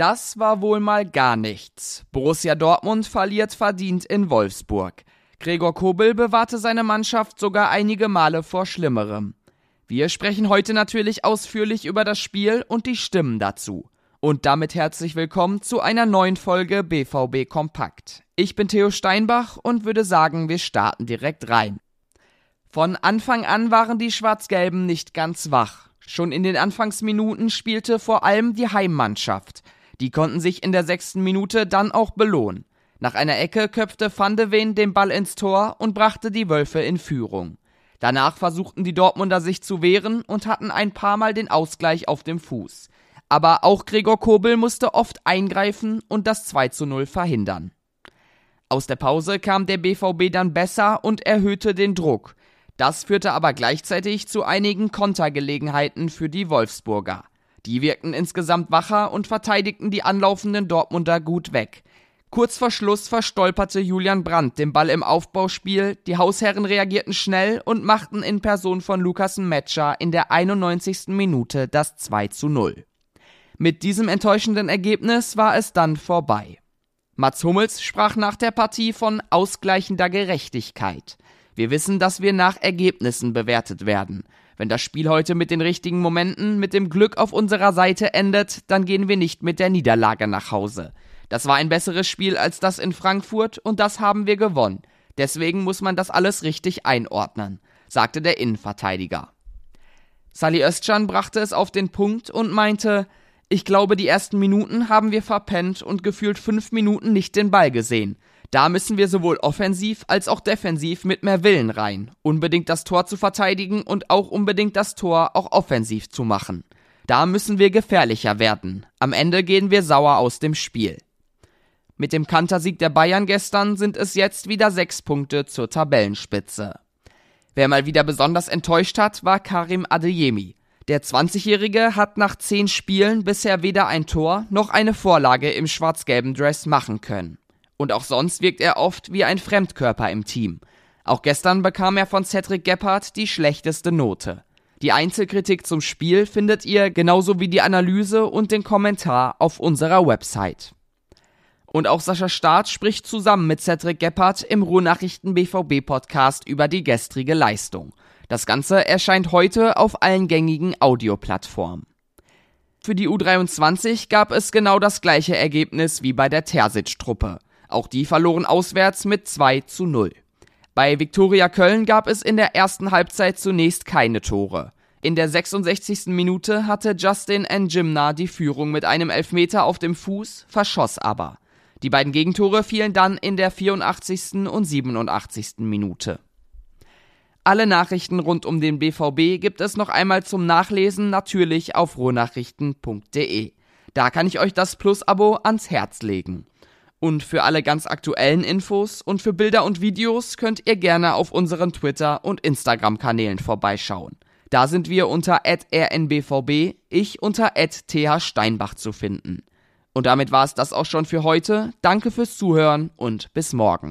Das war wohl mal gar nichts. Borussia Dortmund verliert verdient in Wolfsburg. Gregor Kobel bewahrte seine Mannschaft sogar einige Male vor Schlimmerem. Wir sprechen heute natürlich ausführlich über das Spiel und die Stimmen dazu. Und damit herzlich willkommen zu einer neuen Folge BVB Kompakt. Ich bin Theo Steinbach und würde sagen, wir starten direkt rein. Von Anfang an waren die Schwarz-Gelben nicht ganz wach. Schon in den Anfangsminuten spielte vor allem die Heimmannschaft. Die konnten sich in der sechsten Minute dann auch belohnen. Nach einer Ecke köpfte Van de Ven den Ball ins Tor und brachte die Wölfe in Führung. Danach versuchten die Dortmunder sich zu wehren und hatten ein paar Mal den Ausgleich auf dem Fuß. Aber auch Gregor Kobel musste oft eingreifen und das 2 zu 0 verhindern. Aus der Pause kam der BVB dann besser und erhöhte den Druck. Das führte aber gleichzeitig zu einigen Kontergelegenheiten für die Wolfsburger. Die wirkten insgesamt wacher und verteidigten die anlaufenden Dortmunder gut weg. Kurz vor Schluss verstolperte Julian Brandt den Ball im Aufbauspiel, die Hausherren reagierten schnell und machten in Person von Lukas Metscher in der 91. Minute das 2 zu 0. Mit diesem enttäuschenden Ergebnis war es dann vorbei. Mats Hummels sprach nach der Partie von ausgleichender Gerechtigkeit. Wir wissen, dass wir nach Ergebnissen bewertet werden. Wenn das Spiel heute mit den richtigen Momenten, mit dem Glück auf unserer Seite endet, dann gehen wir nicht mit der Niederlage nach Hause. Das war ein besseres Spiel als das in Frankfurt und das haben wir gewonnen. Deswegen muss man das alles richtig einordnen, sagte der Innenverteidiger. Sally Özcan brachte es auf den Punkt und meinte, ich glaube, die ersten Minuten haben wir verpennt und gefühlt fünf Minuten nicht den Ball gesehen. Da müssen wir sowohl offensiv als auch defensiv mit mehr Willen rein, unbedingt das Tor zu verteidigen und auch unbedingt das Tor auch offensiv zu machen. Da müssen wir gefährlicher werden. Am Ende gehen wir sauer aus dem Spiel. Mit dem Kantersieg der Bayern gestern sind es jetzt wieder sechs Punkte zur Tabellenspitze. Wer mal wieder besonders enttäuscht hat, war Karim Adeyemi. Der 20-Jährige hat nach zehn Spielen bisher weder ein Tor noch eine Vorlage im schwarz-gelben Dress machen können. Und auch sonst wirkt er oft wie ein Fremdkörper im Team. Auch gestern bekam er von Cedric Gebhardt die schlechteste Note. Die Einzelkritik zum Spiel findet ihr genauso wie die Analyse und den Kommentar auf unserer Website. Und auch Sascha Staat spricht zusammen mit Cedric Gebhardt im Ruhrnachrichten BVB Podcast über die gestrige Leistung. Das Ganze erscheint heute auf allen gängigen Audioplattformen. Für die U23 gab es genau das gleiche Ergebnis wie bei der Terzic-Truppe. Auch die verloren auswärts mit 2 zu 0. Bei Viktoria Köln gab es in der ersten Halbzeit zunächst keine Tore. In der 66. Minute hatte Justin Njimna die Führung mit einem Elfmeter auf dem Fuß, verschoss aber. Die beiden Gegentore fielen dann in der 84. und 87. Minute. Alle Nachrichten rund um den BVB gibt es noch einmal zum Nachlesen natürlich auf rohnachrichten.de. Da kann ich euch das Plus-Abo ans Herz legen. Und für alle ganz aktuellen Infos und für Bilder und Videos könnt ihr gerne auf unseren Twitter- und Instagram-Kanälen vorbeischauen. Da sind wir unter rnbvb, ich unter thsteinbach zu finden. Und damit war es das auch schon für heute. Danke fürs Zuhören und bis morgen.